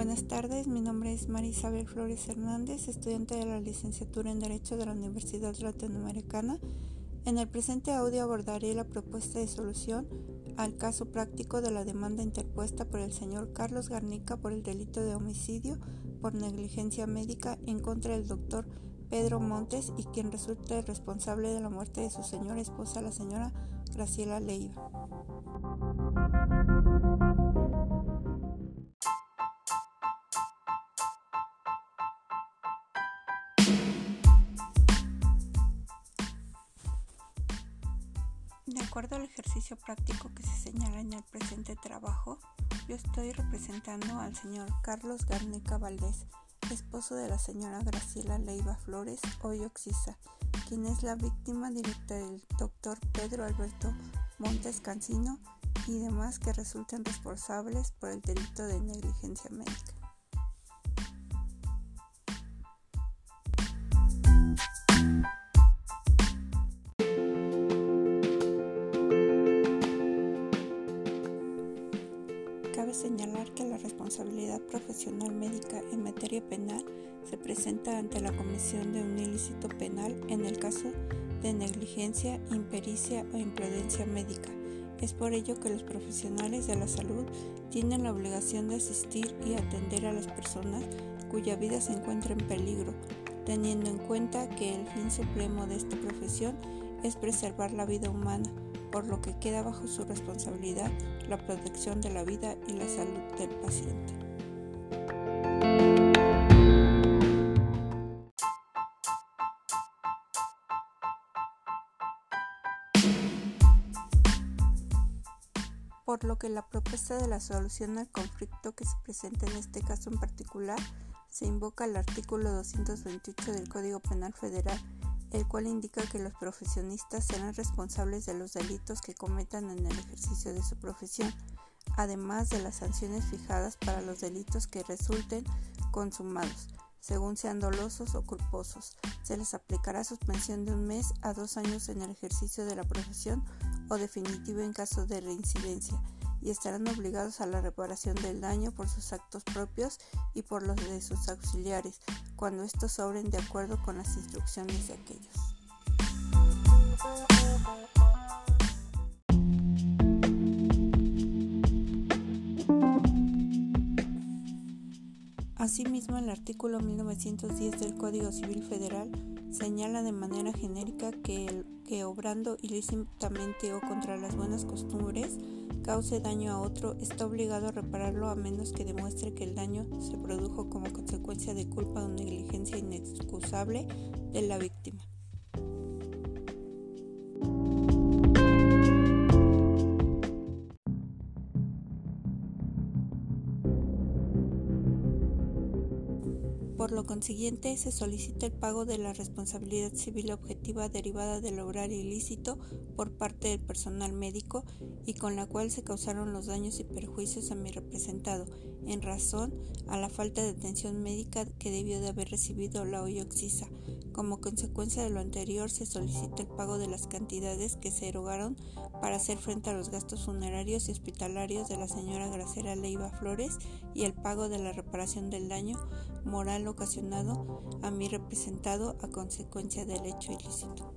Buenas tardes, mi nombre es María Isabel Flores Hernández, estudiante de la licenciatura en Derecho de la Universidad Latinoamericana. En el presente audio abordaré la propuesta de solución al caso práctico de la demanda interpuesta por el señor Carlos Garnica por el delito de homicidio por negligencia médica en contra del doctor Pedro Montes y quien resulte responsable de la muerte de su señora esposa, la señora Graciela Leiva. Acuerdo al ejercicio práctico que se señala en el presente trabajo, yo estoy representando al señor Carlos Garnica Valdés, esposo de la señora Graciela Leiva Flores, hoy Oxisa, quien es la víctima directa del doctor Pedro Alberto Montes Cancino y demás que resulten responsables por el delito de negligencia médica. Cabe señalar que la responsabilidad profesional médica en materia penal se presenta ante la comisión de un ilícito penal en el caso de negligencia, impericia o imprudencia médica. Es por ello que los profesionales de la salud tienen la obligación de asistir y atender a las personas cuya vida se encuentra en peligro, teniendo en cuenta que el fin supremo de esta profesión es preservar la vida humana por lo que queda bajo su responsabilidad la protección de la vida y la salud del paciente. Por lo que la propuesta de la solución al conflicto que se presenta en este caso en particular se invoca al artículo 228 del Código Penal Federal el cual indica que los profesionistas serán responsables de los delitos que cometan en el ejercicio de su profesión, además de las sanciones fijadas para los delitos que resulten consumados, según sean dolosos o culposos. Se les aplicará suspensión de un mes a dos años en el ejercicio de la profesión o definitivo en caso de reincidencia y estarán obligados a la reparación del daño por sus actos propios y por los de sus auxiliares, cuando estos obren de acuerdo con las instrucciones de aquellos. Asimismo, el artículo 1910 del Código Civil Federal señala de manera genérica que el que obrando ilícitamente o contra las buenas costumbres cause daño a otro está obligado a repararlo a menos que demuestre que el daño se produjo como consecuencia de culpa o negligencia inexcusable de la víctima. Por lo consiguiente, se solicita el pago de la responsabilidad civil objetiva derivada del obrar ilícito por parte del personal médico y con la cual se causaron los daños y perjuicios a mi representado, en razón a la falta de atención médica que debió de haber recibido la Oxisa. Como consecuencia de lo anterior, se solicita el pago de las cantidades que se erogaron para hacer frente a los gastos funerarios y hospitalarios de la señora Gracera Leiva Flores y el pago de la reparación del daño moral ocasionado a mi representado a consecuencia del hecho ilícito.